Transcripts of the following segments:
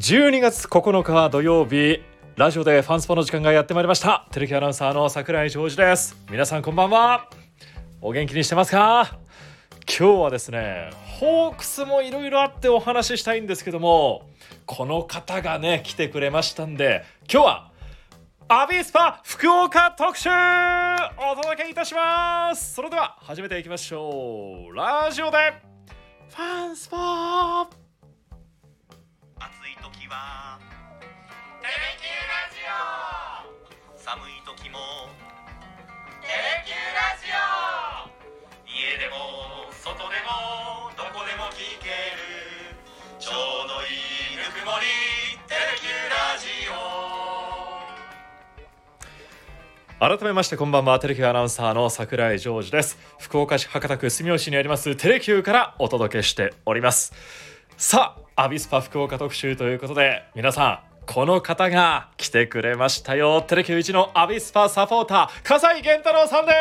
12月9日土曜日ラジオでファンスポの時間がやってまいりました。テレビアナウンサーの桜井ジョージです。皆さんこんばんは。お元気にしてますか？今日はですねホークスもいろいろあってお話ししたいんですけどもこの方がね来てくれましたんで今日はアビスパ福岡特集お届けいたします。それでは始めていきましょう。ラジオでファンスポ。暑い時は。テレキューラジオ。寒い時も。テレキューラジオ。家でも外でもどこでも聞ける。ちょうどいいぬくもり。テレキューラジオ。改めましてこんばんは。テレキューアナウンサーの桜井ジョージです。福岡市博多区住吉にありますテレキューからお届けしております。さあアビスパ福岡特集ということで皆さんこの方が来てくれましたよテレキュ一のアビスパサポーター笠井源太郎さんで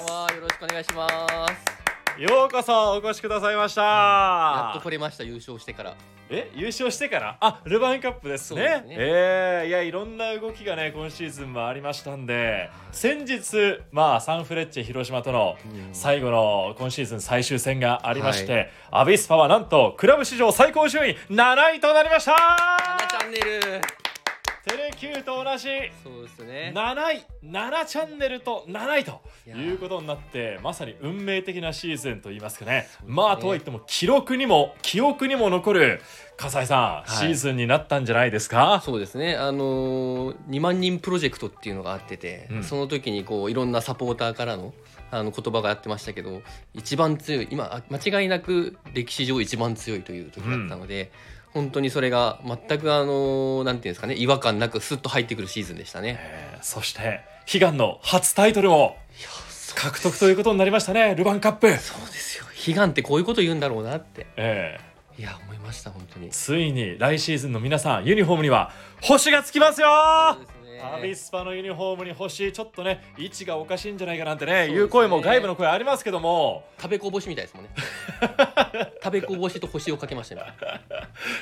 すよろしくお願いします。すようこそお越しくださいました。やっと取れました優勝してから。え優勝してから？あルヴァンカップですね。そうですね。えーいやいろんな動きがね今シーズンもありましたんで先日まあサンフレッチェ広島とのうん。最後の今シーズン最終戦がありまして、アビスパはなんとクラブ史上最高順位7位となりました。七チャンネル。テレキューと同じそうですね。7位。7チャンネルと7位ということになってまさに運命的なシーズンといいますかね。すね。まあとはいっても記録にも記憶にも残る笠井さん、い。シーズンになったんじゃないですか？そうですね。あのー、2万人プロジェクトっていうのがあってて、うん。その時にこういろんなサポーターからのあの言葉がやってましたけど、一番強い今あ間違いなく歴史上一番強いという時だったので。本当にそれが全くあのーなんていうんですかね違和感なくスッと入ってくるシーズンでしたね。えーそして悲願の初タイトルを獲得ということになりましたねルヴァンカップ、そうですよ。悲願ってこういうこと言うんだろうなって。えいや思いました本当にー。ついに来シーズンの皆さんユニフォームには星がつきますよね。アビスパのユニフォームに星ちょっとね位置がおかしいんじゃないかなんてねね。いう声も外部の声ありますけども。食べこぼしみたいですもんね。食べこぼしと星をかけましたね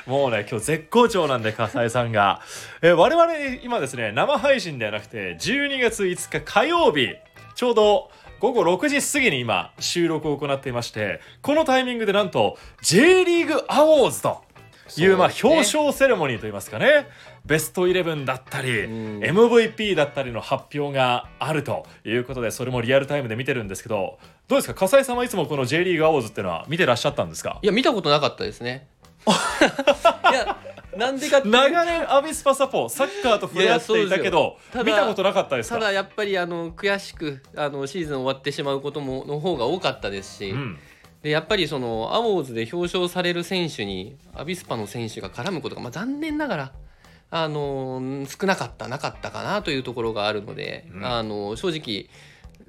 もうね今日絶好調なんで笠井さんが、えー我々今ですね生配信ではなくて12月5日火曜日ちょうど午後6時過ぎに今収録を行っていましてこのタイミングでなんと J リーグアウォーズというまあ表彰セレモニーといいますかね。ベストイレブンだったりうん。MVP だったりの発表があるということでそれもリアルタイムで見てるんですけどどうですか？笠井さんはいつもこの J リーグアウォーズっていうのは見てらっしゃったんですか？いや見たことなかったですね。いやなんでか長年アビスパサポサッカーと触れ合っていたけど見たことなかったですか？ただやっぱりあの悔しくあのシーズン終わってしまうこともの方が多かったですし、うんでやっぱりそのアウォーズで表彰される選手にアビスパの選手が絡むことが、まあ、残念ながらあの少なかったなかったかなというところがあるので、うん。あの正直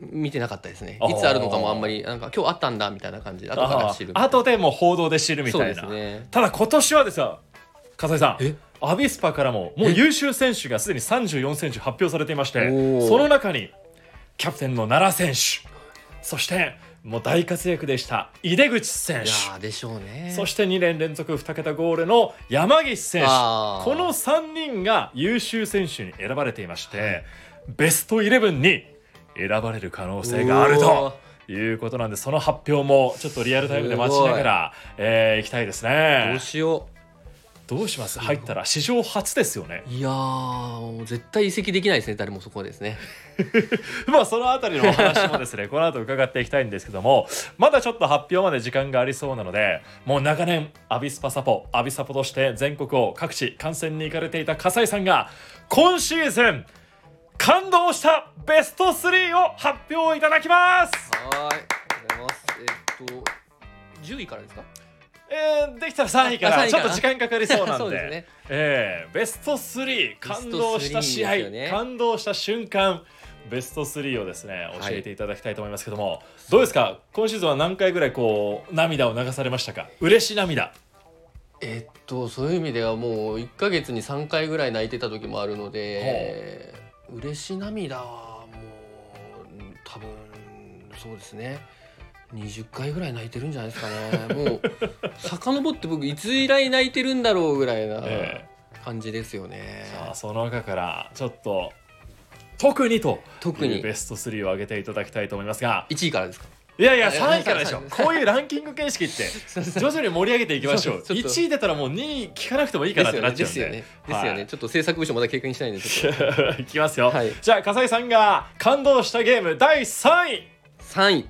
見てなかったですね。いつあるのかもあんまりなんか今日あったんだみたいな感じで後から知るあ後でもう報道で知るみそうでたいな、すね。ただ今年はですよ笠井さんえ？アビスパからももう優秀選手がすでに34選手発表されていましてその中にキャプテンの奈良選手そしてもう大活躍でした。井出口選い手でしょうね。そして2年連続2桁ゴールの山岸選手。この3人が優秀選手に選ばれていまして、ベストイレブンに選ばれる可能性があるということなんでその発表もちょっとリアルタイムで待ちながら、えー、いきたいですどねうしよどうします？入ったら史上初ですよね。ういやーもう絶対移籍できないですね誰もそこはですね。まあそのあたりのお話もですね この後伺っていきたいんですけどもまだちょっと発表まで時間がありそうなのでもう長年アビスパサポアビサポとして全国を各地観戦に行かれていた笠井さんが今シーズン感動したベスト3を発表いただきます。はーいありがとうございます。えっと10位からですか？えー、できたら3位からあ3位から。ちょっと時間かかりそうなんで。ね。えーベスト3感動した試合、ベスト3ですよね。感動した瞬間ベスト3をですねい。教えていただきたいと思いますけども、どうですか？今シーズンは何回ぐらいこう涙を流されましたか？嬉し涙。えっとそういう意味ではもう1ヶ月に3回ぐらい泣いてた時もあるので嬉し涙はもう多分そうですね20回ぐらい泣いてるんじゃないですかね。もう遡って僕いつ以来泣いてるんだろうぐらいな、え感じですよね。さあその中からちょっと特にと特に。ベスト3を上げていただきたいと思いますが。1位からですか？いやいやいや3位からでしょ。こういうランキング形式って徐々に盛り上げていきましょう。そうちょっと1位出たらもう2位聞かなくてもいいかなってなっちゃうんで。ですよね。ですよね、ちょっと制作部署まだ経験してないんでちょっといきますよ、はい。じゃあ笠井さんが感動したゲーム第3位。3位、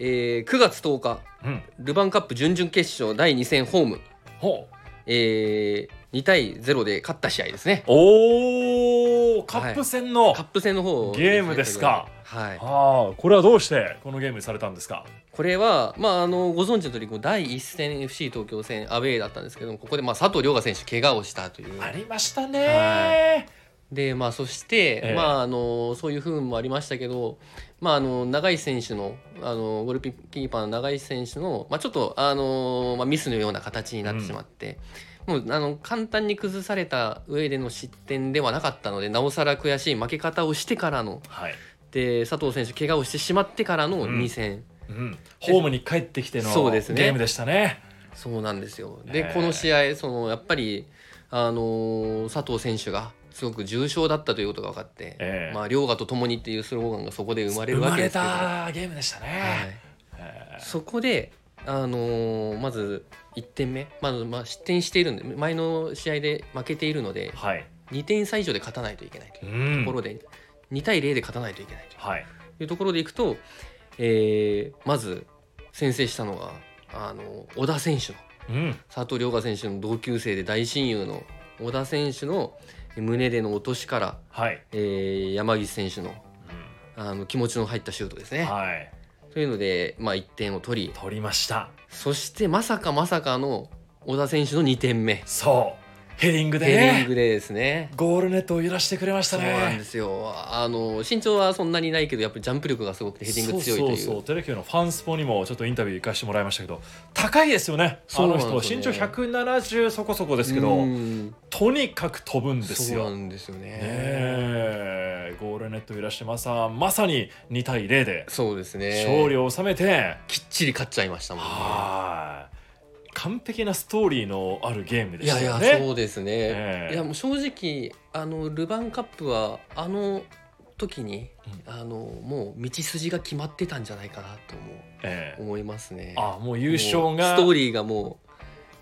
えー、9月10日うん。ルヴァンカップ準々決勝第2戦ホーム、ほう。えー、2対0で勝った試合ですね。おーカップ戦の、カップ戦の方ゲームですか。はい。ああこれはどうしてこのゲームにされたんですか？これは、まあ、あのご存知の通り第1戦 FC 東京戦アウェーだったんですけどもここで、まあ、佐藤涼河選手怪我をしたという。ありましたねでまあそして、ええ。まああのそういう不運もありましたけど、まあ、あの長井選手のあのゴールキーパーの長井選手の、まあ、ちょっとあの、まあ、ミスのような形になってしまって、もうあの簡単に崩された上での失点ではなかったのでなおさら悔しい負け方をしてからのはい、で佐藤選手怪我をしてしまってからの2戦、うん、ホームに帰ってきてのそうですね。ゲームでしたね。そうなんですよ。ええ。でこの試合そのやっぱりあの佐藤選手がすごく重症だったということが分かってええ「まあ、両河と共に」っていうスローガンがそこで生まれる生まれわけですけど、たゲームでしたね、はい。えそこで、あのーまず1点目、まずまあ、失点しているんで前の試合で負けているのでーはい、2点差以上で勝たないといけないとう、いうん。ところで、2対0で勝たないといけないはい。というところでいくと、えーまず先制したのが、あの小田選手のうん。佐藤涼河選手の同級生で大親友の小田選手の胸での落としから、はい、えー山岸選手のあの気持ちの入ったシュートですね。はい。というので、まあ、1点を取り。取りました。そしてまさかまさかの小田選手の2点目。そうヘディングでヘディンねグでですね。ゴールネットを揺らしてくれましたね。そうなんですよ。あの身長はそんなにないけどやっぱりジャンプ力がすごくてヘディング強いという。そうそうそう。テレキューのファンスポにもちょっとインタビュー行かせてもらいましたけど高いですよね。あのなんですよね。人身長170そこそこですけどうん。とにかく飛ぶんですそうなよ。んですよね。ねえ。ゴールネット揺らしてまさまさに2対0でそうですね。勝利を収めて、きっちり勝っちゃいましたもんね。はい完璧なストーリーのあるゲームでいやいやしたよね。そうですね、ええ。いやもう正直あのルヴァンカップはあの時に、あのもう道筋が決まってたんじゃないかなと思うええ。思いますね。あもう優勝がストーリーがもう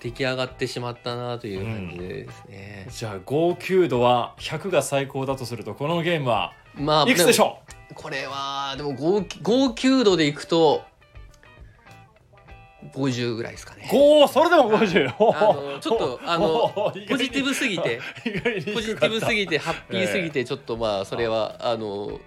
出来上がってしまったなという感じですね、じゃあ号泣度は100が最高だとするとこのゲームはまあいくつでしょう？これはでも号号泣度でいくと50ぐらいですかね。うおおそれでも50あのちょっとあのポジティブすぎてポジティブすぎてハッピーすぎてちょっとまあそれはあの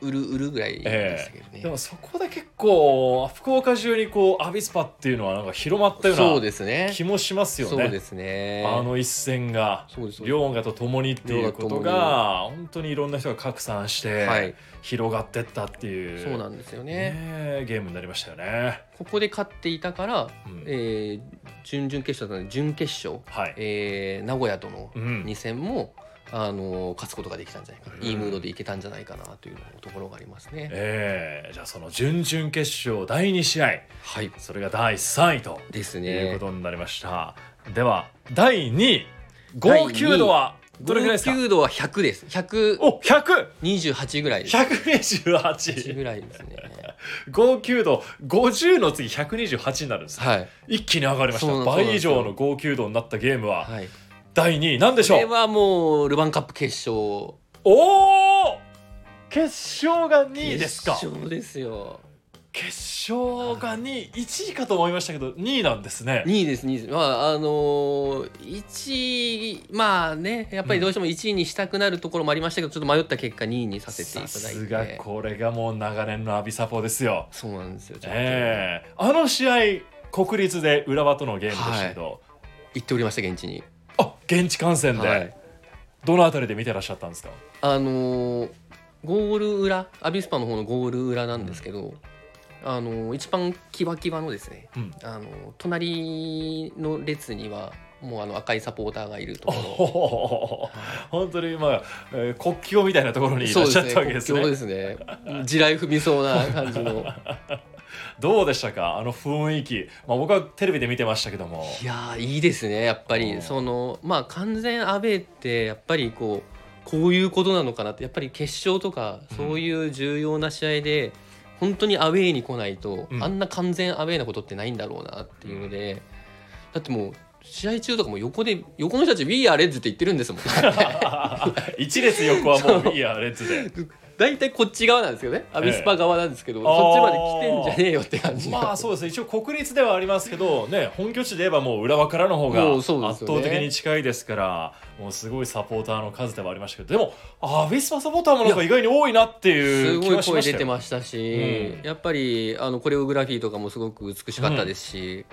売る売るぐらいでしたけどね、でもそこで結構福岡中にこうアビスパっていうのはなんか広まったようなですね。気もしますよね。そうですね。あの一戦が両河と共にっていうことが本当にいろんな人が拡散してはい。広がってったっていう、そうなんですよね。ねえゲームになりましたよね。ここで勝っていたから、うん。えー準々決勝だったので準決勝、はい、えー名古屋とのうん。2戦も、あの勝つことができたんじゃないかな、うんいいムードでいけたんじゃないかなというところがありますね。ええじゃあその準々決勝第2試合はいそれが第3位とですいうねこ。とになりました。では第2位号泣度はどれぐらいですか？号泣度は100です。128お100ぐらいです。128ぐらいですね。号泣度50の次128になるんですはい。一気に上がりました倍以上の号泣度になったゲームははい。第2位なんでしょう？これはもうルヴァンカップ決勝。おお決勝が2位ですか決勝ですよ。決勝が2位1位かと思いましたけど2位なんですね2位です2位です。まああのー、1位まあねやっぱりどうしても1位にしたくなるところもありましたけど、ちょっと迷った結果2位にさせていさただいて。すがこれがもう長年のアビサポですよそうなんですよ。ちょっとええあの試合国立で浦和とのゲームでしたけど、行っておりました現地に。あ現地観戦で、はい。どのあたりで見てらっしゃったんですか？あのーゴール裏アビスパの方のゴール裏なんですけど、あのー一番キワキワのですね、うん。あのー隣の列にはもうあの赤いサポーターがいると本当にまあ、えー国境みたいなところろにいらっしゃったわけですね。そうですねすね。地雷踏みそうな感じのどうでしたか？あの雰囲気、まあ、僕はテレビで見てましたけども。いやーいいですねやっぱうん。りそのまあ完全アウェーってやっぱりこうこういうことなのかなって。やっぱり決勝とかうん。そういう重要な試合で本当にアウェーに来ないと、うん。あんな完全アウェーなことってないんだろうなっていうので、だってもう試合中とかも横で横の人たち「We are Reds」って言ってるんですもん。一列横はもういいやレッツで 大体こっち側なんですよね。アビスパ側なんですけど、えそっちまで来てんじゃねえよって感じ。まあそうですね。一応国立ではありますけどね本拠地で言えばもう浦和からの方が 圧倒的に近いですからもうすごいサポーターの数ではありましたけどでもアビスパサポーターもなんか意外に多いなっていすう気ごい声出てましたし、うん。やっぱりあのコレオグラフィーとかもすごく美しかったですし、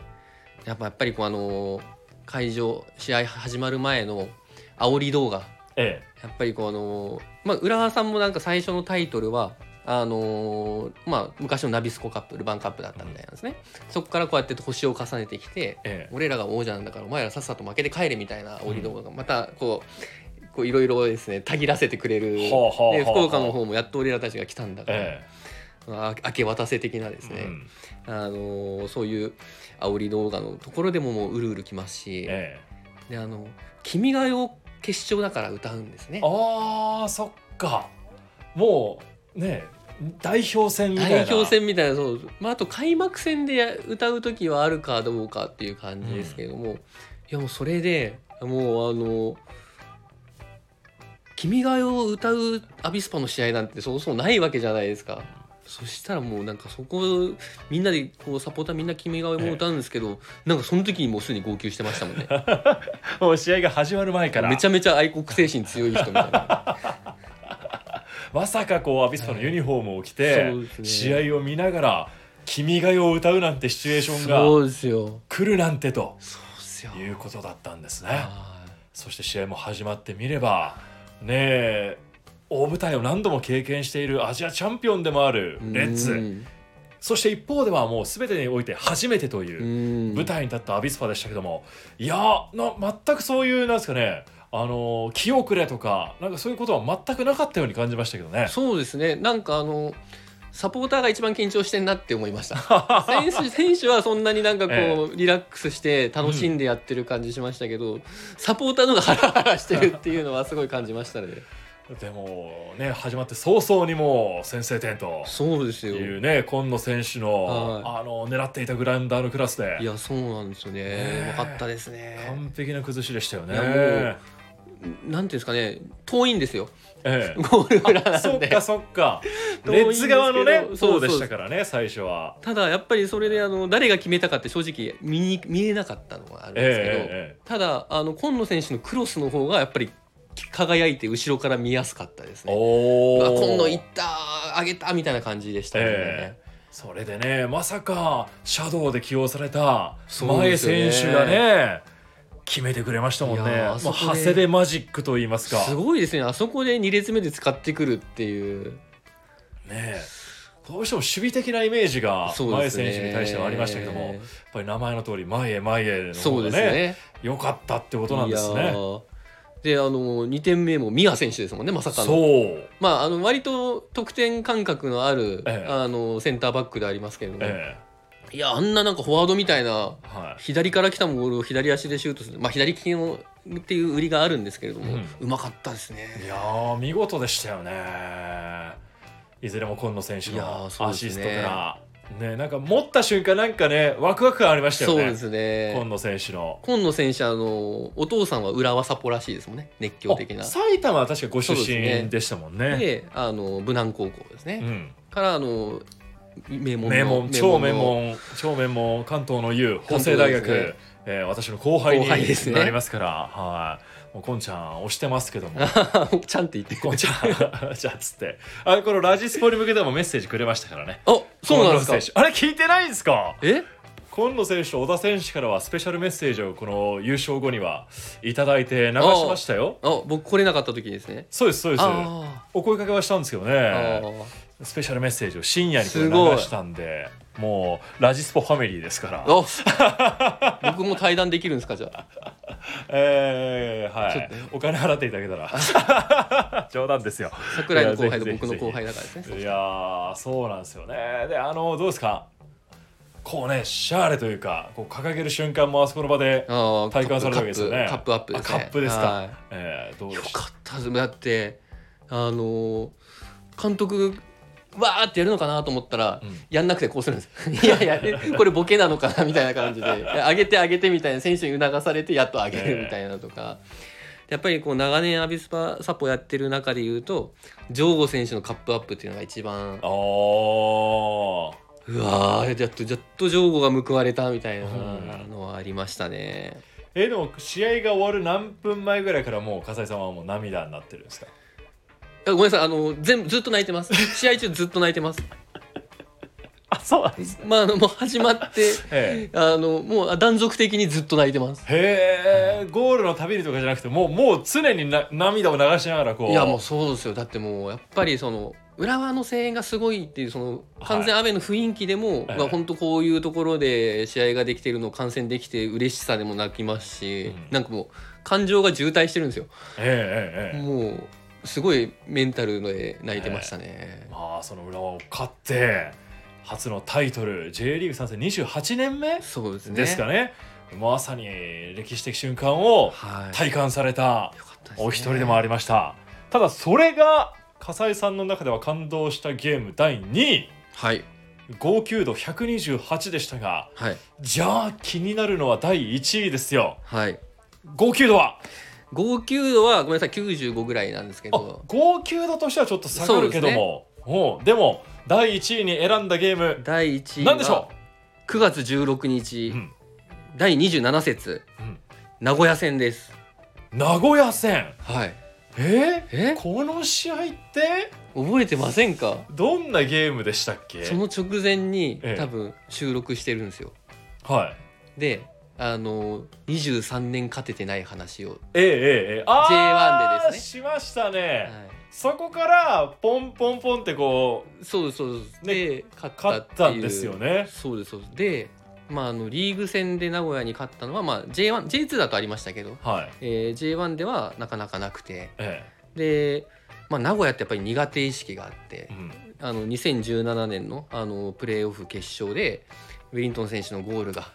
やっぱやっぱりこうあの会場試合始まる前の煽り動画えやっぱりこうあのまあ浦和さんもなんか最初のタイトルはあのまあ昔のナビスコカップルヴァンカップだったみたいなんですね、そこからこうやって星を重ねてきてええ。俺らが王者なんだからお前らさっさと負けて帰れみたいな煽り動画がまたこうこういろいろですねたぎらせてくれるえはあはあはあで福岡の方もやっと俺らたちが来たんだから、えあ明け渡せ的なですね、えうん。あのそういう煽り動画のところでももううるうるきますし、ええ。であの「君が代」を決勝だから歌うんですね。あーそっか。もうね代表戦みたいな。代表戦みたいなそう、まあ、あと開幕戦でや歌う時はあるかどうかっていう感じですけれども、いやもうそれでもうあの「君が代」を歌うアビスパの試合なんてそうそうないわけじゃないですか。そしたらもうなんかそこみんなでこうサポーターみんな「君が代」も歌うんですけど、なんかその時にもうすでに号泣してましたもんね。もう試合が始まる前から。めちゃめちゃ愛国精神強い人みたいなまさかこうアビスパのユニフォームを着て、そうですね。試合を見ながら「君が代」を歌うなんてシチュエーションが来るなんてということだったんですね。はい。そして試合も始まってみればねえ大舞台を何度も経験しているアジアチャンピオンでもあるレッうズ。んそして一方ではもう全てにおいて初めてといううん。舞台に立ったアビスパでしたけども。いやな全くそういうなんですかね。あの気遅れとかなんかそういうことは全くなかったように感じましたけどね。そうですね。なんかあのサポーターが一番緊張してんなって思いました。選手選手はそんなになんかこう、え。リラックスして楽しんでやってる感じしましたけど、サポーターの方がハラハラしてるっていうのはすごい感じましたねでもね始まって早々にもう先制点と。そうですよ。いうね今野選手の,、はあの狙っていたグラウンダーのクラスで。いやそうなんですよね。ねうまかったですね。完璧な崩しでしたよね。なんていうんですかね。遠いんですよ。ええ。ゴール裏なんで。そっかそっか。レッズ側のねそうでしたからね最初は。ただやっぱりそれであの誰が決めたかって正直見に見えなかったのがあるんですけど、えええ。ただあの今野選手のクロスの方がやっぱり輝いて後ろから見やすかったですね。おうわ今野いいった上げたみたいな感じでしたね。えそれでねまさかシャドウで起用された前選手がね決めてくれましたもんいね。もうやーあ長谷でマジックと言いますか。すごいですね。あそこで2列目で使ってくるっていう。ねえ。どうしても守備的なイメージが前選手に対してはありましたけども、やっぱり名前の通り前へ前へのそう方がねですね。良かったってことなんですね。ーであの2点目も宮選手ですもんねまさかの。そう、まあ、あの割と得点感覚のある、ええ。あのセンターバックでありますけれども、えいやあんななんかフォワードみたいなえはい、左から来たボールを左足でシュートする、まあ、左利きのっていう売りがあるんですけれども、うまかったですね。いやー見事でしたよね。いずれも今野選手のアシストからねなんか持った瞬間なんかねワクワク感ありましたよね。そうですね。今野選手の。今野選手あのお父さんは浦和サポらしいですもんね熱狂的な。あ。埼玉は確かご出身でしたもんね。であの武南高校ですね、うん。からあの名門の名門超名の門超名門関東の U 法政大学、ね。えー私の後輩に後輩ですね。なりますから。はいもうこんちゃん押してますけども。ちゃんって言ってこんちゃん。じゃあつって。あこのラジスポに向けてもメッセージくれましたからね。あそうなんですか？あれ聞いてないんですか？え？今野選手と小田選手からはスペシャルメッセージをこの優勝後にはいただいて流しましたよ。あ僕来れなかった時ですね。そうですそうです。あお声かけはしたんですけどね。ースペシャルメッセージを深夜に流したんでもうラジスポファミリーですから。あ僕も対談できるんですかじゃあ。えー、はい。お金払っていただけたら。冗談ですよ。桜井の後輩と僕の後輩だからですね。いやーそうなんですよね。であのどうですか？構ねシャーレというかこう掲げる瞬間もあそこの場で、体感されたわけですよね。カップカップアップですね。あカップですか？はい。えーどうでよした？かったです。だってあのー監督わーってやるのかなと思ったら、うん。やんなくてこうするんです。いやいやえこれボケなのかなみたいな感じで。上げて上げてみたいな選手に促されてやっと上げるみたいなとか、やっぱりこう長年アビスパサポやってる中で言うとジョーゴ選手のカップアップっていうのが一番あー。うわーやっとやっとジョーゴが報われたみたいなうんのはありましたね。えでも試合が終わる何分前ぐらいからもう笠井さんはもう涙になってるんですか？あごめんなさい。あの全部ずっと泣いてます。試合中ずっと泣いてます。あそうなんですまあ、あのもう始まって えあのもう断続的にずっと泣いてます。えへえ。ゴールのたびにとかじゃなくてもうもう常にな涙を流しながらこう。いやもうそうですよ。だってもうやっぱりその浦和の声援がすごいっていうその完全雨の雰囲気でも、ええ。まあ本当こういうところで試合ができてるのを観戦できて嬉しさでも泣きますし、うん。なんかもう感情が渋滞してるんですよ。ええええええ。もうすごいメンタルで泣いてましたね。まあその浦和を勝って初のタイトル J リーグ参戦28年目そうですね。ですかね。まさに歴史的瞬間をはい。体感されたお一人でもありました。ただそれが笠井さんの中では感動したゲーム第2位。はい。号泣度128でしたがはい。じゃあ気になるのは第1位ですよ。はい。号泣度は？号泣度はごめんなさい95ぐらいなんですけあど号泣度としてはちょっと下がるけども。おうでも第1位に選んだゲーム。第1位何でしょは9月16日、うん。第27節、うん。名古屋戦です。名古屋戦？はい。え？え？この試合って？覚えてませんか？どんなゲームでしたっけ？その直前に、ええ。多分収録してるんですよ。はい。であの23年勝ててない話を、ええええええ。あ J1 でですしましたね、はそこからポンポンポンってこい、そうですそうです、ねで勝うったっいう。勝ってたんですよね。そうですそうです。でまああのリーグ戦で名古屋に勝ったのは、まあ、J1 J2 だとありましたけど、はい。えー J1 ではなかなかなくて。えで、まあ、名古屋ってやっぱり苦手意識があってえ、うん。あの2017年のあのプレーオフ決勝でウェリントン選手のゴールが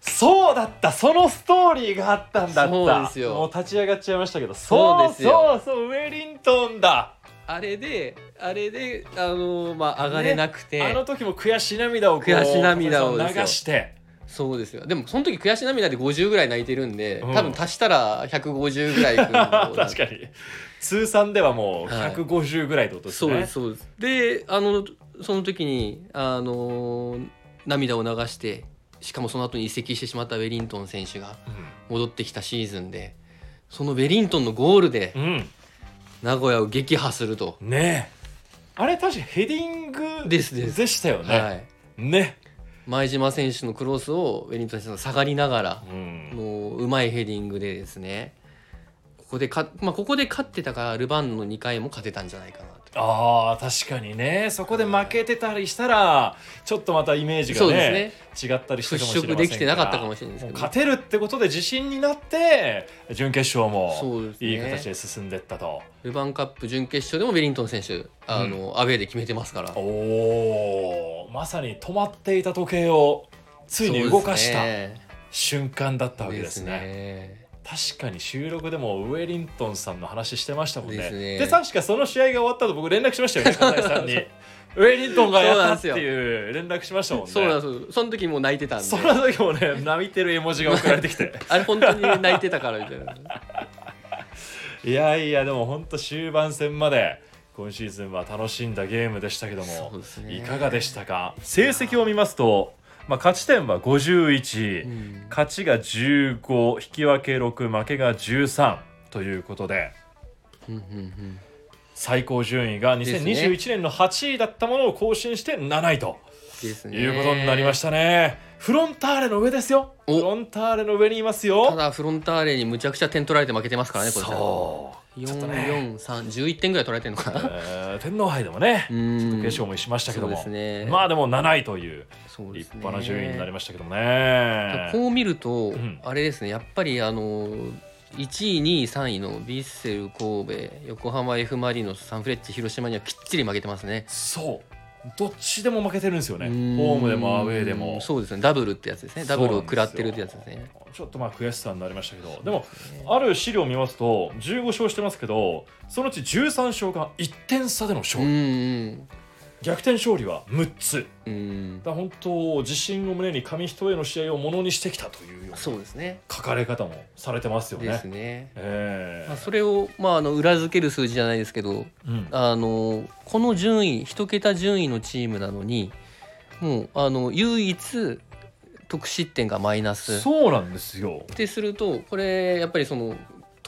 そうだった。そのストーリーがあったんだった。そうですよ。もう立ち上がっちゃいましたけど。そうですよ。そうそうそうウェリントンだ。あれであれであのまあ上がれなくて、あの時も悔し涙を悔し涙を流して。そうですよ。でもその時悔し涙で50ぐらい泣いてるんで、うん。多分足したら150ぐらい 確かに。通算ではもうはい。150ぐらいってことですね、そうですそうです。であのその時にあの涙を流してしかもその後に移籍してしまったウェリントン選手が戻ってきたシーズンでそのウェリントンのゴールでうん、うん名古屋を撃破すると、ね。えあれ確かヘディングでしたよね。はい、ね、前島選手のクロスをウェリントン選手が下がりながらうん、のうまいヘディングでですね。ここでか、まあ、ここで勝ってたからルヴァンの2回も勝てたんじゃないかな。と。あー確かにね。そこで負けてたりしたらちょっとまたイメージがねです違ったりしたかもしれません払拭できてなかったかもしれないですけど勝てるってことで自信になって準決勝もいい形で進んでったと、ルヴァンカップ準決勝でもウェリントン選手あの、アウェーで決めてますから。おおまさに止まっていた時計をついに動かした瞬間だったわけですね。ね確かに収録でもウェリントンさんの話してましたもんね。ですね。で確かその試合が終わった後僕連絡しましたよね 金井さんに。ウェリントンがやったっていう連絡しましたもんね。そうなんですよ。その時もう泣いてたんで。その時もね泣いてる絵文字が送られてきて。あれ本当に泣いてたからみたいな。いやいやでも本当終盤戦まで今シーズンは楽しんだゲームでしたけどもね。いかがでしたか？成績を見ますと、まあ、勝ち点は51、うん。勝ちが15引き分け6負けが13ということで。うんうんうん。最高順位がですね。2021年の8位だったものを更新して7位と。いうことになりましたね。フロンターレの上ですよ。お。フロンターレの上にいますたよ。だフロンターレにむちゃくちゃ点取られて負けてますからねこれそう。ちょっとね、44311点ぐらい取られてるのかな。えー天皇杯でもね、うん。決勝もしましたけども、ね。まあでも7位という立派な順位になりましたけどもね。こう見ると、ん。あれですねやっぱりあの1位2位3位のヴィッセル神戸横浜 F・ マリノスサンフレッチェ広島にはきっちり負けてますね。そう。どっちでも負けてるんですよね。ホームでもアウェーでも。そうですね。ダブルってやつですね。ダブルを食らってるってやつですね。ちょっとまあ悔しさになりましたけど。でもある資料を見ますと15勝してますけどそのうち13勝が1点差での勝う利、ん逆転勝利は6つ。うん。うんだ本当自信を胸に紙一重の試合をものにしてきたというようなそうですね。書かれ方もされてますよね。ですね。ええ。まあ、それを、まあ、あの裏付ける数字じゃないですけどうん。あのこの順位一桁順位のチームなのにもうあの唯一得失点がマイナス。そうなんですよ。ってするとこれやっぱりその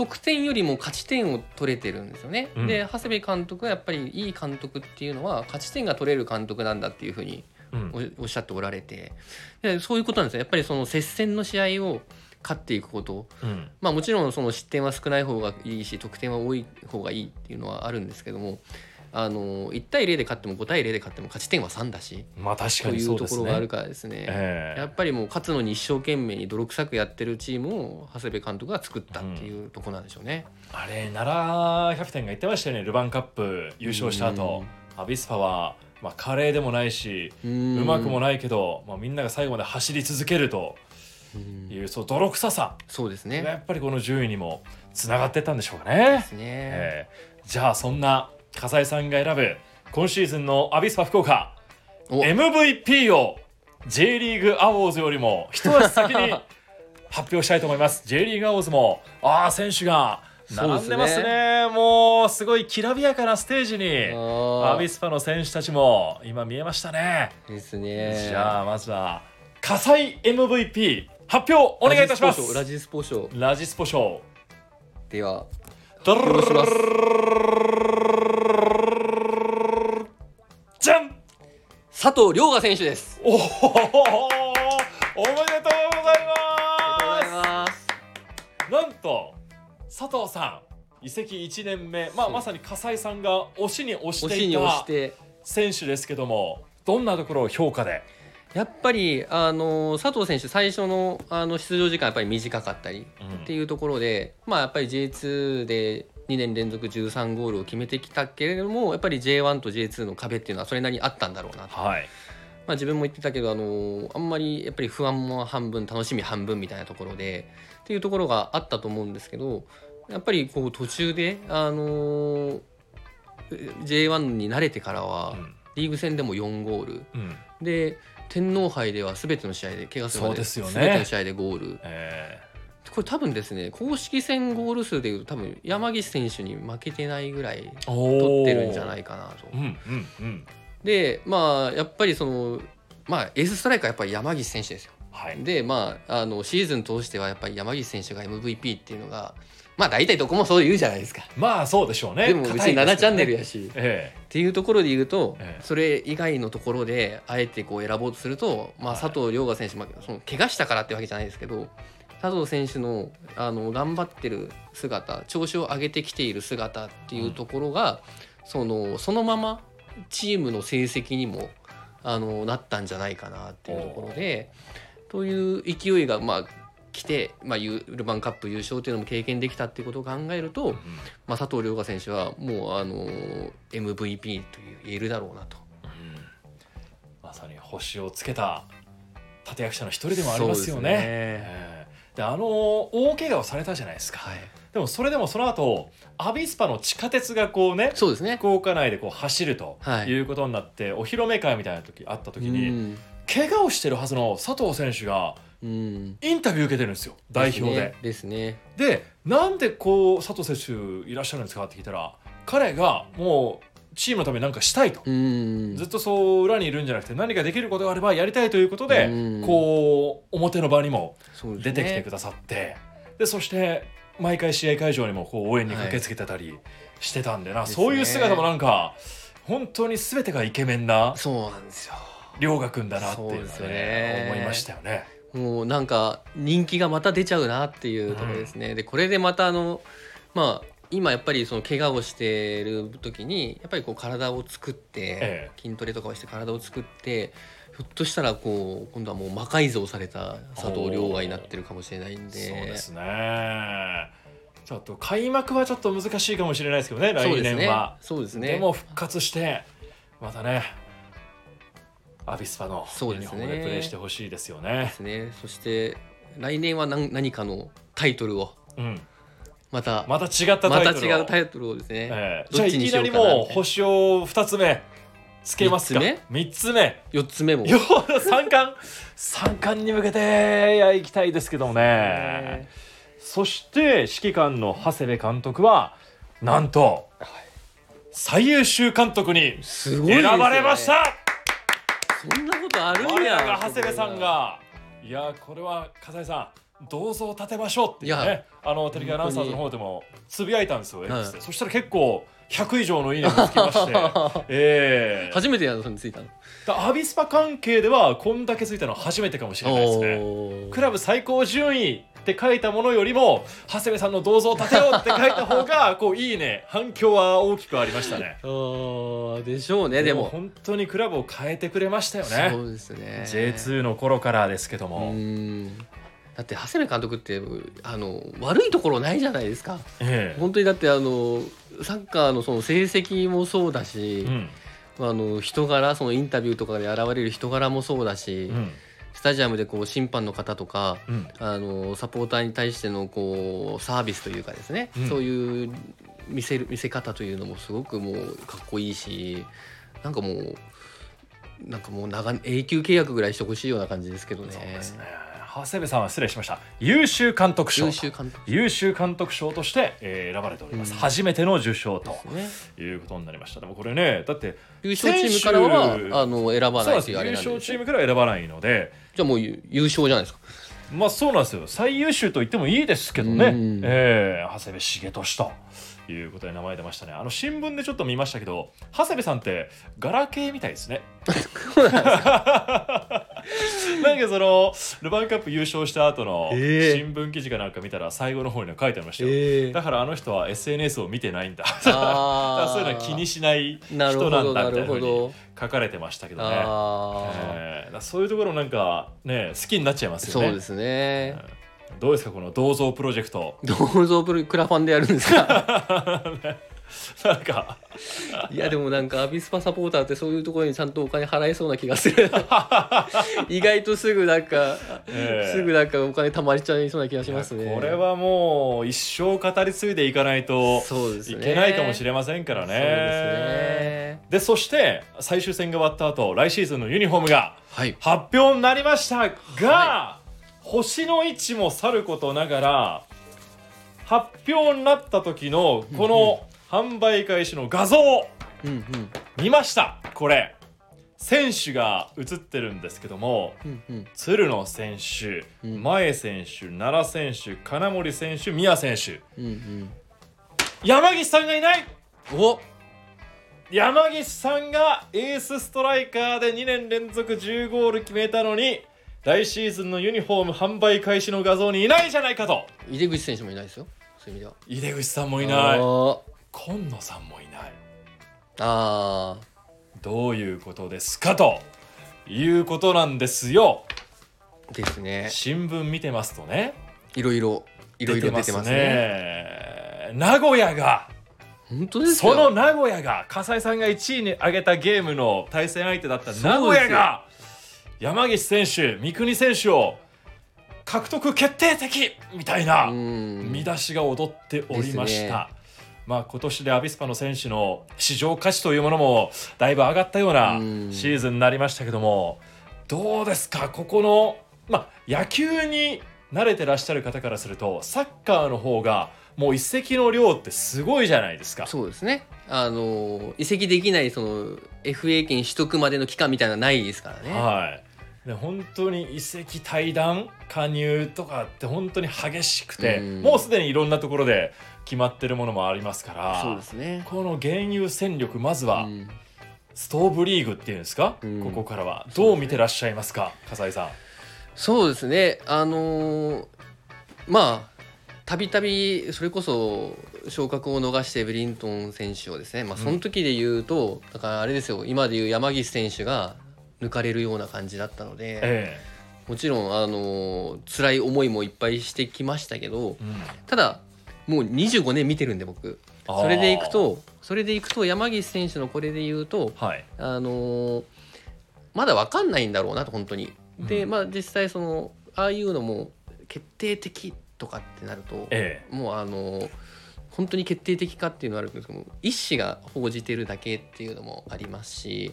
得点よりも勝ち点を取れてるんですよね。うん。で長谷部監督はやっぱりいい監督っていうのは勝ち点が取れる監督なんだっていうふうにおっしゃっておられて。でそういうことなんですよ。やっぱりその接戦の試合を勝っていくこと。うん。まあもちろんその失点は少ない方がいいし得点は多い方がいいっていうのはあるんですけどもあの1対0で勝っても5対0で勝っても勝ち点は3だしまあ確かというにそうですね。ところがあるからですね。ええやっぱりもう勝つのに一生懸命に泥臭くやってるチームを長谷部監督が作ったっていうところなんでしょうね。あれ奈良キャプテンが言ってましたよねルヴァンカップ優勝した後アビスパは、まあ、華麗でもないしううまくもない、けど、まあ、みんなが最後まで走り続けるとうんいうそう泥臭さがそうですね。やっぱりこの順位にもつながってったんでしょうかねで。すね。ええじゃあそんな笠井さんが選ぶ今シーズンのアビスパ福岡お MVP を J リーグアウォーズよりも一足先に 発表したいと思います。J リーグアウォーズもああ選手が並んでますそうねもうすごいきらびやかなステージにあアビスパの選手たちも今見えましたね。ーですね。じゃあまずは笠井 MVP 発表お願いいたします。ラジスポ賞。ラジスポ賞。ではド発表します。じゃん。佐藤涼河選手です。おおおめでとうございまます。すなんと佐藤さん移籍1年目、まあ、まさに笠井さんが推しに推してに押したて。選手ですけどもどんなところを評価で、やっぱりあの佐藤選手最初のあの出場時間やっぱり短かったりっていうところで、まあやっぱり J2 で2年連続13ゴールを決めてきたけれどもやっぱり J1 と J2 の壁っていうのはそれなりにあったんだろうなと、はい。まあ、自分も言ってたけどあのあんまりやっぱり不安も半分楽しみ半分みたいなところでっていうところがあったと思うんですけどやっぱりこう途中であの J1 に慣れてからはうん。リーグ戦でも4ゴール。うん。で天皇杯では全ての試合で怪我するまで全ての試合でゴール。えこれ多分ですね公式戦ゴール数でいうと多分山岸選手に負けてないぐらい取ってるんじゃないいかなと。うんうんうん。でまあやっぱりそのまあエースストライカーはやっぱり山岸選手ですよ。はい。でまああのシーズン通してはやっぱり山岸選手が MVP っていうのがまあ大体どこもそう言うじゃないですか。まあそうでしょうね。でも別に7チャンネルややしえ。っていうところで言うと、ええ。それ以外のところであえてこう選ぼうとすると、まあ、はい。佐藤涼河選手、まあ、その怪我したからってわけじゃないですけど佐藤選手のあの頑張ってる姿調子を上げてきている姿っていうところが、そのそのままチームの成績にもあのなったんじゃないかなっていうところでという勢いがまあ来て、まあ、ユルヴァンカップ優勝っていうのも経験できたっていうことを考えると、うんまあ、佐藤涼河選手はもうあの MVP という言えるだろうなと。まさに星をつけた立役者の一人でもありますよね。であの大怪我をされたじゃないですか。はい、でもそれでもその後アビスパの地下鉄がこうねそうですね。福岡内でこう走るとはいいうことになって、お披露目会みたいな時あった時に、うん怪我をしてるはずの佐藤選手がうん、インタビュー受けてるんですよ代表で。ですね。でなんでこう佐藤選手いらっしゃるんですかって聞いたら彼がもうチームのために何かしたいと、うん、ずっとそう裏にいるんじゃなくて何かできることがあればやりたいということで、うん。こう表の場にも出てきてくださって。で,、そして毎回試合会場にもこう応援に駆けつけてたりしてたんでな、ですね。そういう姿もなんか本当に全てがイケメンなそうなんですよ。遼河君だなっていうのはねね。思いましたよね。もうなんか人気がまた出ちゃうなっていうところですね。でこれでまたあのまあ今やっぱりその怪我をしてる時にやっぱりこう体を作って、え筋トレとかをして体を作ってひょっとしたらこう今度はもう魔改造された佐藤涼河になってるかもしれないんで。そうですね。ちょっと開幕はちょっと難しいかもしれないですけどね来そうですね。年は。そうですね。でも復活してまたねアビスパのそうですね。ユニフォームでプレーしてほしいですよでね。すね。そして来年は何何かのタイトルをうん、またまた違ったタイトルを。違うタイトルをですね、ええ。どっちにしようかなじゃあいきなりもう星を二つ目つけますか。三つ三つ目。4つ目も。よ三冠。三冠に向けていや行きたいですけどもね。ね。そして指揮官の長谷部監督はなんと最優秀監督にすごいですよね。選ばれました。そんなことあるん我やらが長谷部さんが。いやこれは笠井さん銅像を立てましょうっていういねあのテレビアナウンサーズの方でもつぶやいたんですよ、そしたら結構100以上のいいねがつきまして。ええ初めてやのそれについたの。だアビスパ関係ではこんだけついたのは初めてかもしれないですね。クラブ最高順位って書いたものよりも長谷部さんの銅像を立てようって書いた方が こういいね反響は大きくありましたね。でしょうねでも本当にクラブを変えてくれましたよね。そうですね。J2 の頃からですけどうも、んだって長谷部監督ってあの悪いところないじゃないですか。ええ。本当にだってあのサッカーのその成績もそうだし、うん。あの人柄そのインタビューとかで現れる人柄もそうだし、うん。スタジアムでこう審判の方とかうん。あのサポーターに対してのこうサービスというかですね、うん。そういう見せる見せ方というのもすごくもうかっこいいしなんかもうなんかもう長永久契約ぐらいしてほしいような感じですけどね。そうですね長谷部さんは失礼しました。優秀監督賞。優秀監督。賞として、えー選ばれております、うん。初めての受賞とね。いうことになりました。でもこれねだって優勝チームからはあの選ばないんですなというあれ優なんですね。勝チームから選ばないので。じゃあもう優優勝じゃないですか。まあそうなんですよ。最優秀と言ってもいいですけどね、うん。えー長谷部重俊ということで名前出ましたね。あの新聞でちょっと見ましたけど長谷部さんってガラケーみたいですね。なんか？そのルヴァンカップ優勝した後のええ。新聞記事かなんか見たら最後の方には書いてありましたよ、えだからあの人は SNS を見てないんだ。そういうのは気にしない人なんだみたいなふうに。書かれてましたけどね、あえーそういうところなんかね好きになっちゃいまあ、すよね。そうですね。どうですかこの銅像プロジェクト。銅像プロクラファンでやるんですか？なんか。いやでもなんかアビスパサポーターってそういうところにちゃんとお金払えそうな気がする。意外とすぐなんか、ええ。すぐなんかお金貯まりちゃいそうな気がしますね。これはもう一生語り継いでいかないといけないかもしれませんからね。そうですね。でそして最終戦が終わった後来シーズンのユニフォームがはい。発表になりましたが、は星の位置もさることながら発表になった時のこの販売開始の画像うんうん。見ました。これ。選手が映ってるんですけどもうんうん。鶴野選手、うん。前選手奈良選手金森選手宮選手。うんうん。山岸さんがいない！お！山岸さんがエースストライカーで2年連続10ゴール決めたのに来シーズンのユニフォーム販売開始の画像にいないじゃないかと。井出口選手もいないですよ。そういう意味では。井出口さんもいいない。あ今野さんもいない。あどういうことですかと。いうことなんですよ。ーですね。新聞見てますとね。いろいろいろいろ出てますね。ね。名古屋が。本当ですよ。その名古屋が笠井さんが1位に挙げたゲームの対戦相手だった名古屋が山岸選手三國選手を獲得決定的みたいなうん。見出しが踊っておりました。まあ、今年でアビスパの選手の市場価値というものもだいぶ上がったようなうん。シーズンになりましたけどもどうですか？ここの、まあ、野球に慣れてらっしゃる方からするとサッカーの方がもう一石の量ってすごいじゃないですか。そうですね。あの移籍できないその FA 権取得までの期間みたいなのはないですからね。はいで本当に移籍対談加入とかって本当に激しくて、うん。もうすでにいろんなところで決まってるものもありますからそうですね。この現有戦力まずはうん。ストーブリーグっていうんですか、うん。ここからは。どう見てらっしゃいますか笠井さん？そうですね。あのーまあたびたびそれこそ昇格を逃してブリントン選手をですね、まあ、その時で言うと、だからあれですよ。今で言う山岸選手が抜かれるような感じだったので、えもちろんあのー辛い思いもいっぱいしてきましたけどえうん。ただもう25年見てるんで僕。それでいくとそれでいくと山岸選手のこれで言うとはい。あのーまだ分かんないんだろうなと本当に。で、うん。まあ実際そのああいうのも決定的とかってなると、えもうあの本当に決定的かっていうのはあるんですけども一紙が報じてるだけっていうのもありますし。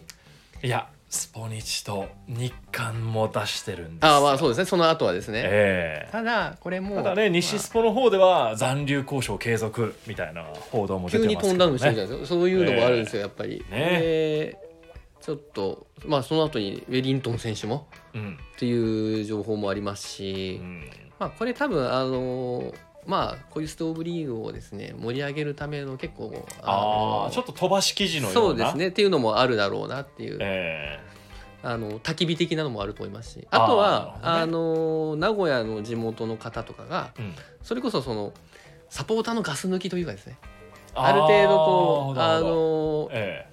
えいやスポニチと日刊も出してるんです。よああまあそうですね。その後はですね、ええ。ただこれもただね西スポの方では残留交渉継続みたいな報道も出てますけど、ね、急にトーンダウンしてるじゃないですか、そういうのもあるんですよ、やっぱり。ね。でちょっとまあその後にウェリントン選手もうん。っていう情報もありますし、うん。まあこれ多分あのまあこういうストーブリーグをですね盛り上げるための結構ああちょっと飛ばし記事のような。そうですね。っていうのもあるだろうなっていう、えあの焚き火的なのもあると思いますし。あとはあ、あーなるの名古屋の地元の方とかがえうん。それこそそのサポーターのガス抜きというかですね。ある程度こうあのえ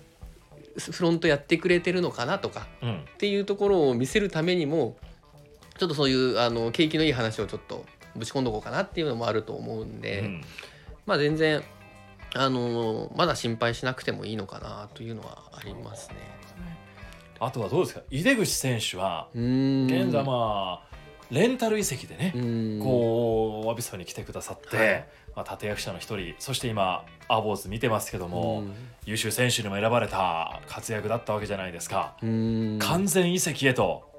フロントやってくれてるのかなとかえうん。っていうところを見せるためにもちょっとそういうあの景気のいい話をちょっとぶち込んどこうかなっていうのもあると思うんで、うん。まあ全然あのまだ心配しなくてもいいのかなというのはありますね。あとはどうですか？井出口選手はうーん。現在まあレンタル移籍でね、こうワビスパに来てくださって、はい。まあ、立役者の一人そして今アボーズ見てますけども、うん。優秀選手にも選ばれた活躍だったわけじゃないですか、完全移籍へと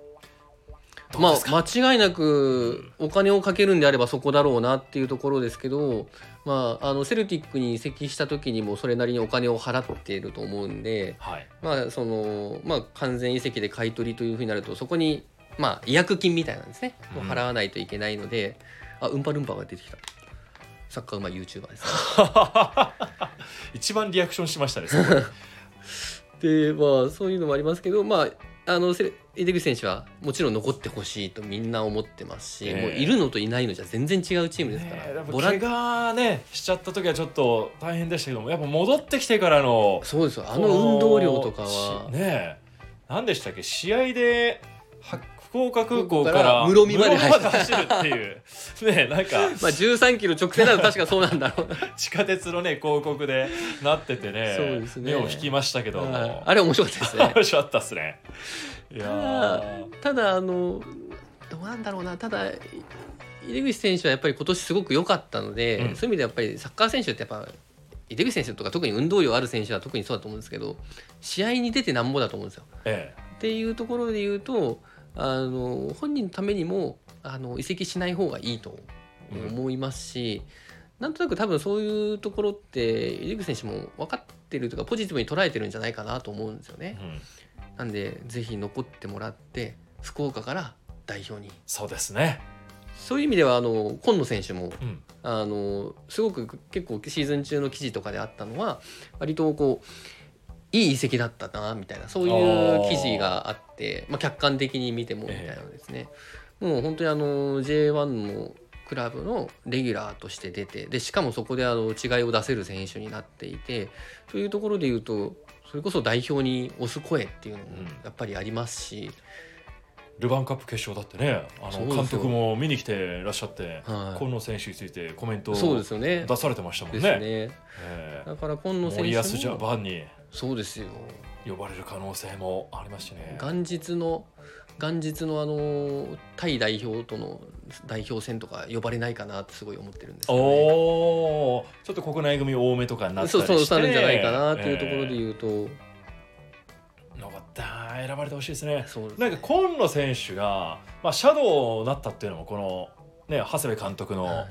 まあ間違いなくお金をかけるんであればそこだろうなっていうところですけど、まあ、あのセルティックに移籍した時にもそれなりにお金を払っていると思うんで、はい。まあそのまあ、完全移籍で買い取りというふうになるとそこに、まあ、違約金みたいなんですね、うん。を払わないといけないのであウンパルンパが出てきた。サッカーうまい YouTuber です、一番リアクションしましたね でまあそういうのもありますけどまああの井出口選手はもちろん残ってほしいとみんな思ってますし、ええ。もういるのといないのじゃ全然違うチームですから、ねえやっぱボラン怪我ねしちゃった時はちょっと大変でしたけどもやっぱ戻ってきてからのそうですよ。あの運動量とかは。しねえ何でしたっけ？試合では福岡空港かからら室見まで室走る。っていう。ねえなんか。まあ13キロ直線だと確かそうなんだろう。な 地下鉄のね広告でなっててねそうですね。目を引きましたけどあれ面白かったですね。面白かったっすね。いやただーただあのどうなんだろうな。ただ井出口選手はやっぱり今年すごく良かったので、うん。そういう意味でやっぱりサッカー選手ってやっぱ井出口選手とか特に運動量ある選手は特にそうだと思うんですけど試合に出てなんぼだと思うんですよ。え。っていうところで言うとあの本人のためにもあの移籍しない方がいいと思いますし、なんとなく多分そういうところって井出口選手も分かってるとかポジティブに捉えてるんじゃないかなと思うんですよね。え。うん。なんでぜひ残ってもらって福岡から代表に。そうですね。そういう意味ではあの今野選手もうん。あのすごく結構シーズン中の記事とかであったのは割とこういい移籍だったなみたいなそういう記事があってまあ、客観的に見てもみたいなのですね、もう本当にあの J1 のクラブのレギュラーとして出てでしかもそこであの違いを出せる選手になっていてというところで言うとそれこそ代表に押す声っていうのもうん。やっぱりありますし、ルヴァンカップ決勝だってねあの監督も見に来てらっしゃってはい。今野選手についてコメントを出。されてましたもんですね。ね。ええ。だから今野選森保ジ手もャパンにそうですよ。呼ばれる可能性もありますしね。元日の元日のあのタイ代表との代表戦とか呼ばれないかなってすごい思ってるんですよね。おお、ちょっと国内組多めとかになったりして。そうそうなるんじゃないかなっていうところでう。言うと、よかった、選ばれてほしいですね。そうですなんか今野選手がまあシャドウになったっていうのもこのね長谷部監督の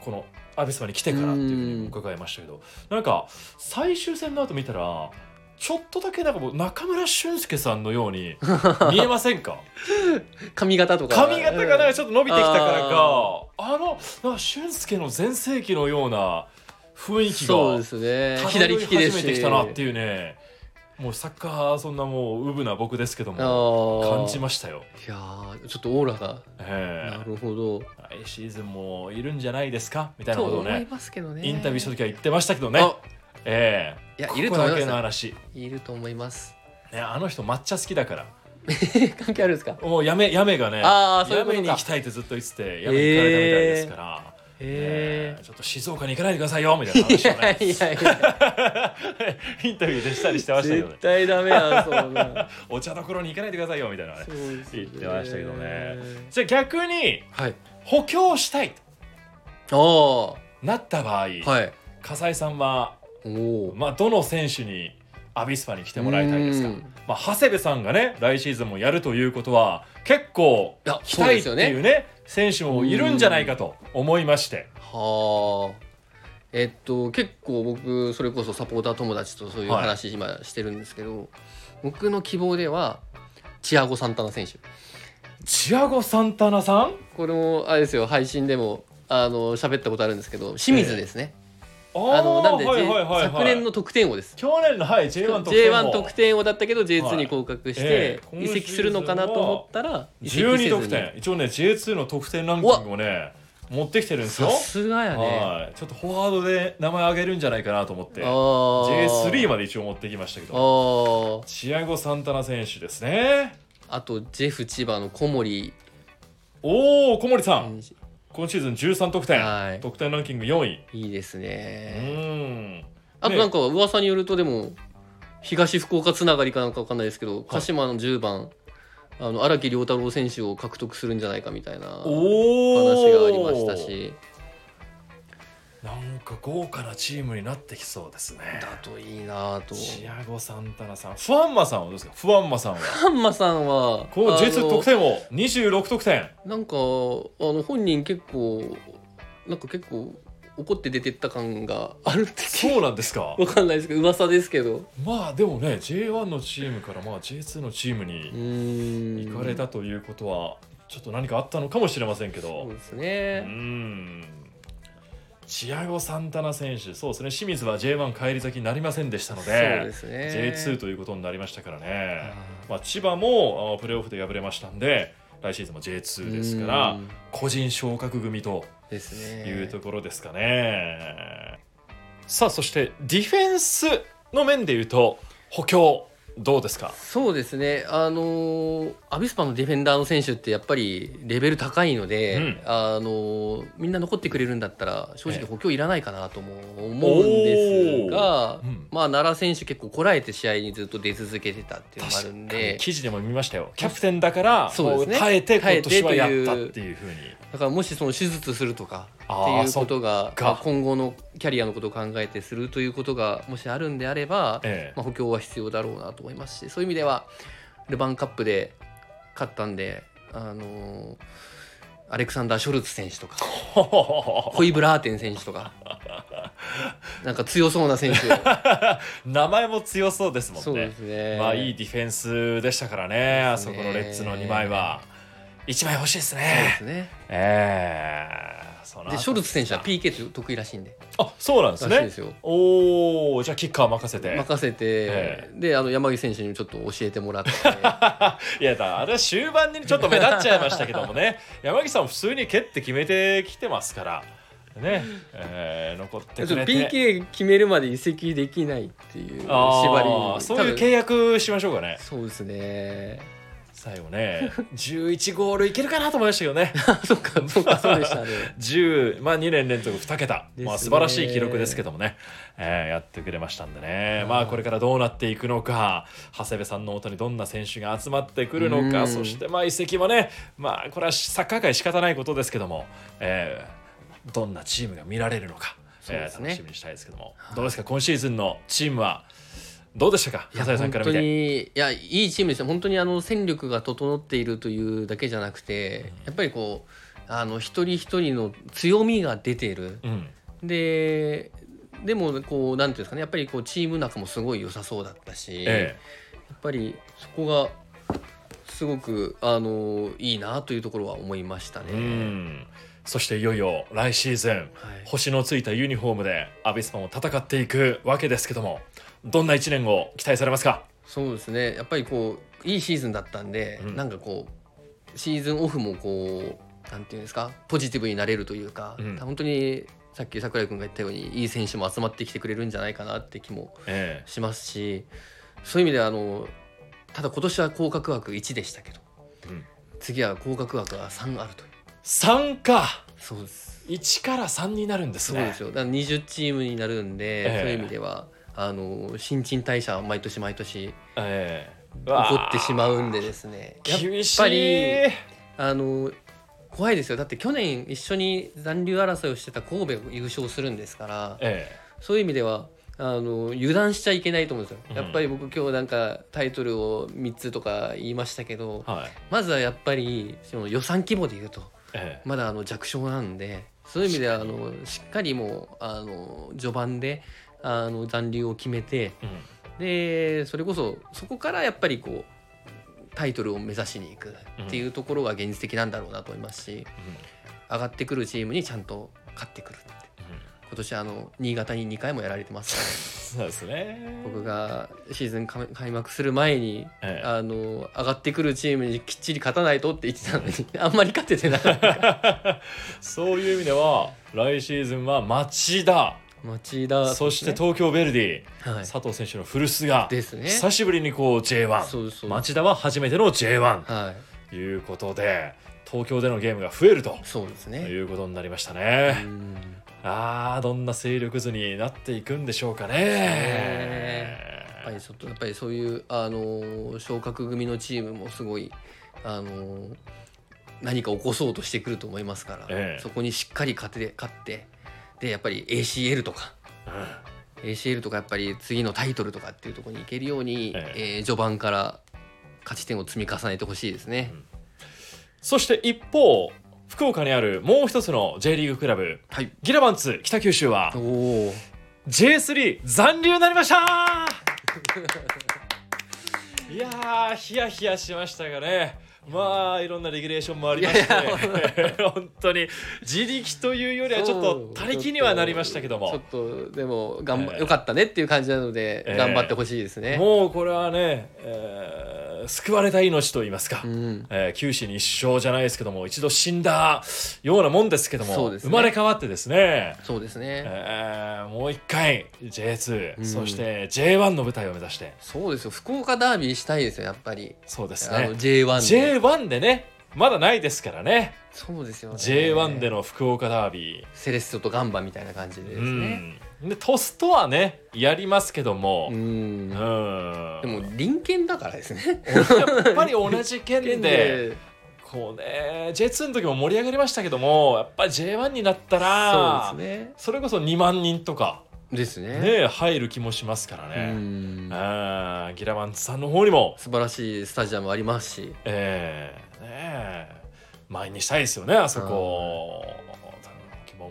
このアビスパに来てからっていうふうに伺いましたけど、なんか最終戦の後見たら。ちょっとだけなんかもう中村俊輔さんのように 見えませんか？髪型とか。髪型がなんかちょっと伸びてきたからか。あのなんか俊介の全盛期のような雰囲気がそうですね。左利きですしてきたなっていうねもうサッカーそんなもうウブな僕ですけどあもー。感じましたよ、いやーちょっとオーラが。えなるほど、え来シーズンもいるんじゃないですか？みたいなことをねますけどね。インタビューした時は言ってましたけどね。あ。ええ。いやこいると思います。いると思います。ね、あの人抹茶好きだから。関係あるんですか？もうやめやめがねあーそういうやめに行きたいってずっと言っててやめに行かれたみたいですから、へえちょっと静岡に行かないでくださいよみたいな話をいやねいやいや。インタビューでしたりしてましたけどね。絶対ダメやんそんな。お茶どころに行かないでくださいよみたいなね言ってましたけどね。じゃあ逆にはい。補強したいとなった場合、はい。笠井さんは、おおまあ、どの選手にアビスパに来てもらいたいですか？うん。まあ、長谷部さんがね来シーズンもやるということは結構いや来たいっていうね選手もいるんじゃないかと思いまして。はあ。えっと結構僕それこそサポーター友達とそういうはい話今してるんですけど、僕の希望ではチアゴ・サンタナ選手。チアゴ・サンタナさん？これもあれですよ配信でもあの喋ったことあるんですけど清水ですね、ああのなんで、はい J- はいはいはい。昨年の得点王です。去年の、はい、J1 得点 J1 王。得点王だったけどは J2 い。に降格してええ。移籍するのかなと思ったら移籍せず12に得点。一応ね J2 の得点ランキングをね持ってきてるんですよ。さすがやね。はい、ちょっとフォワードで名前挙げるんじゃないかなと思って。あー。J3 まで一応持ってきましたけど。あー。チアゴ・サンタナ選手ですね。あとジェフ千葉の小森。おお小森さん、選今シーズン13得点、はい。得点ランキング4位。手いいですうねん。あとなんか噂によるとでも東福岡つながりかなんかわかんないですけど、鹿島の10番あの荒木遼太郎選手を獲得するんじゃないかみたいな話おおがありましたしなんか豪華なチームになってきそうですね。だといいなと。チアゴ・サンタナさん。ファンマさんはどうですか？ファンマさんは。ハンマさんはこうあの J2 得点王26得点。なんかあの本人結構なんか結構怒って出てった感があるって。そうなんですか？わかんないですけど噂ですけど。まあでもね J1 のチームからまあ J2 のチームうに行かれたということはちょっと何かあったのかもしれませんけど。そうですうねんチアゴ・サンタナ選手。そうですね。清水は J1 帰り咲きになりませんでしたのそうでね。J2 ということになりましたからね。あ、まあ、千葉もあプレーオフで敗れましたんで来シーズンも J2 ですからうん。個人昇格組とですね。いうところですかね。さあそしてディフェンスの面でいうと補強どうですか？そうですね、あのーアビスパのディフェンダーの選手ってやっぱりレベル高いので、うん。あのーみんな残ってくれるんだったら正直ええ。補強いらないかなとも思うんですが、まあ奈良選手結構こらえて試合にずっと出続けてたっていうのもあるんで。記事でも見ましたよ。キャプテンだからそうですね。も耐えて今耐えて年はやったっていうふうに。だからもしその手術するとかっていうことがまあ今後のキャリアのことを考えてするということがもしあるんであれば、ええ。まあ、補強は必要だろうなと思いますしそういう意味ではルヴァンカップで勝ったんで、あのーアレクサンダー・ショルツ選手とか ホイブラーテン選手とかなんか強そうな選手。名前も強そうですもんね。ね。まあいいディフェンスでしたからねね。そこのレッツの2枚は。1枚欲しいですそうでねすね。ええ。そのでショルツ選手は PK 得意らしいんで。あそうなんですね。ですよ。おおじゃあキッカー任せて。任せて、えであの山木選手にもちょっと教えてもらって。いやだあれは終盤にちょっと目立っちゃいましたけどもね。山木さん普通に蹴って決めてきてますから。ね、えー残ってくれて。PK 決めるまで移籍できないっていうあ縛り。ーそういう契約しましょうかね。そうですね最後ね。11ゴールいけるかなと思いましたけどね。そっかそっかそうでしたね。10まあ2年連続2桁、まあ素晴らしい記録ですけどもね、えーやってくれましたんでね。うんまあこれからどうなっていくのか。長谷部さんのもとにどんな選手が集まってくるのか。うん。そしてまあ移籍もね。まあこれはサッカー界仕方ないことですけども、えーどんなチームが見られるのか、ね。えー楽しみにしたいですけども。どうですか？今シーズンのチームはどうでしたか？いや長谷部さんから見て。にいやいいチームですよ本当にあの戦力が整っているというだけじゃなくてやっぱりこうあの一人一人の強みが出ている。うん。ででもこうなんていうんですかね。やっぱりこうチーム仲もすごい良さそうだったし、えやっぱりそこがすごくあのいいなというところは思いましたね。えうん。そしていよいよ来シーズン。はい。星のついたユニフォームでアビスパも戦っていくわけですけどもどんな1年を期待されますか？そうですね。やっぱりこういいシーズンだったんで、うん。なんかこうシーズンオフもこうなんていうんですか？ポジティブになれるというか、うん。本当にさっき櫻井君が言ったようにいい選手も集まってきてくれるんじゃないかなって気もえしますしそういう意味ではあのただ今年は降格枠1でしたけどえうん、次は降格枠が3あるという。3か。そうです。1から3になるんですね。そうですよ。だから20チームになるんで、ええ。そういう意味ではあの新陳代謝は毎年毎年ええ。起こってしまうんでですね。やっぱりあの怖いですよ。だって去年一緒に残留争いをしてた神戸が優勝するんですからえそういう意味ではあの油断しちゃいけないと思うんですよ、うん。やっぱり僕今日なんかタイトルを3つとか言いましたけどえはい。まずはやっぱりその予算規模で言うとえ。まだあの弱小なんでそういう意味ではあのしっかりもうあの序盤であの残留を決めてでそれこそそこからやっぱりこうタイトルを目指しに行くっていうところが現実的なんだろうなと思いますし、上がってくるチームにちゃんと勝ってくるって。今年あの新潟に2回もやられてます。そうですね。僕がシーズン開開幕する前に、ええ。あの上がってくるチームにきっちり勝たないとって言ってたのに あんまり勝ててなかった。そういう意味では来シーズンは町田町田、そして東京ヴェルディ、はい。佐藤選手の古巣がですね。久しぶりにこう J1 そうそう町田は初めての J1 はい。ということで東京でのゲームが増えると。そうですね。いうことになりましたうね。ん。あーどんな勢力図になっていくんでしょうかね。ね。やっぱりちょっとやっぱりそういうあの昇格組のチームもすごいあの何か起こそうとしてくると思いますから、ええ。そこにしっかり勝て勝ってでやっぱり ACL とか。ACL とかやっぱり次のタイトルとかっていうところに行けるように、ええ。ー序盤から勝ち点を積み重ねてほしいですね。そして一方福岡にあるもう一つの J リーグクラブ。はい、ギラバンツ北九州はおお J3 残留になりました! いやーヒヤヒヤしましたがねまあいろんなレギュレーションもありまして本当に自力というよりはちょっと他力にはなりましたけど。ちょもっとでも頑張、ええ。よかったねっていう感じなので、ええ。頑張ってほしいですね。もうこれはね、えー救われた命と言いますか、うんえー九死に一生じゃないですけども一度死んだようなもんですけどもね生まれ変わってですねそうですね。えーもう一回 J2、うんそして J1 の舞台を目指してそうですよ。福岡ダービーしたいですよ、やっぱり。そうですね J1 で。J1 でねまだないですからねそうですよね。J1 での福岡ダービセレッソとガンバみたいな感じででー、すね。うん、でトスとはねやりますけどもう、ん。うんでも隣県だからですね。やっぱり同じ県県でこうね J2 の時も盛り上がりましたけどもやっぱり J1 になったらそうですね。それこそ2万人とかですね。ね入る気もしますからうね、ん。あーギラマンツさんの方にも素晴らしいスタジアムありますし。えー、ねえ前にしたいですよねあそこ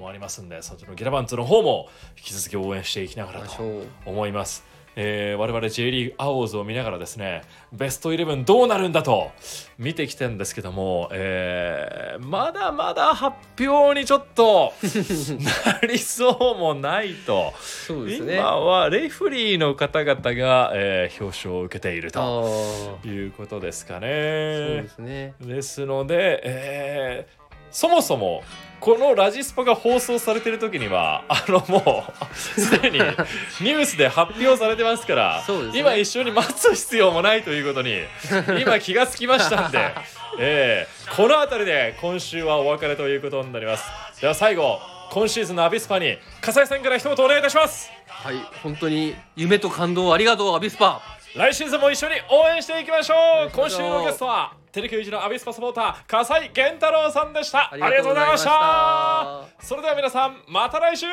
もありますんでそっちのギラバンツの方も引き続き応援していきながらと。思います。えー我々 J リーグアオーズを見ながらですねベストイレブンどうなるんだと見てきてるんですけども、えーまだまだ発表にちょっと なりそうもないと、そうですね。今はレフリーの方々が、えー表彰を受けているあとあ。いうことですかそうねで。すね。ですので、えーそもそもこのラジスポが放送されてる時にはあのもうすでにニュースで発表されてますからね今一緒に待つ必要もないということに今気がつきましたんで、えーこの辺りで今週はお別れということになりますでは最後今シーズンのアビスパに笠井さんから一言お願いいたしますはい。本当に夢と感動ありがとう、アビスパ。来シーズンも一緒に応援していきましょう今週のゲストはテレキュージのアビスパサポーター笠井健太郎さんでした。ありがとうございました。それでは皆さんまた来週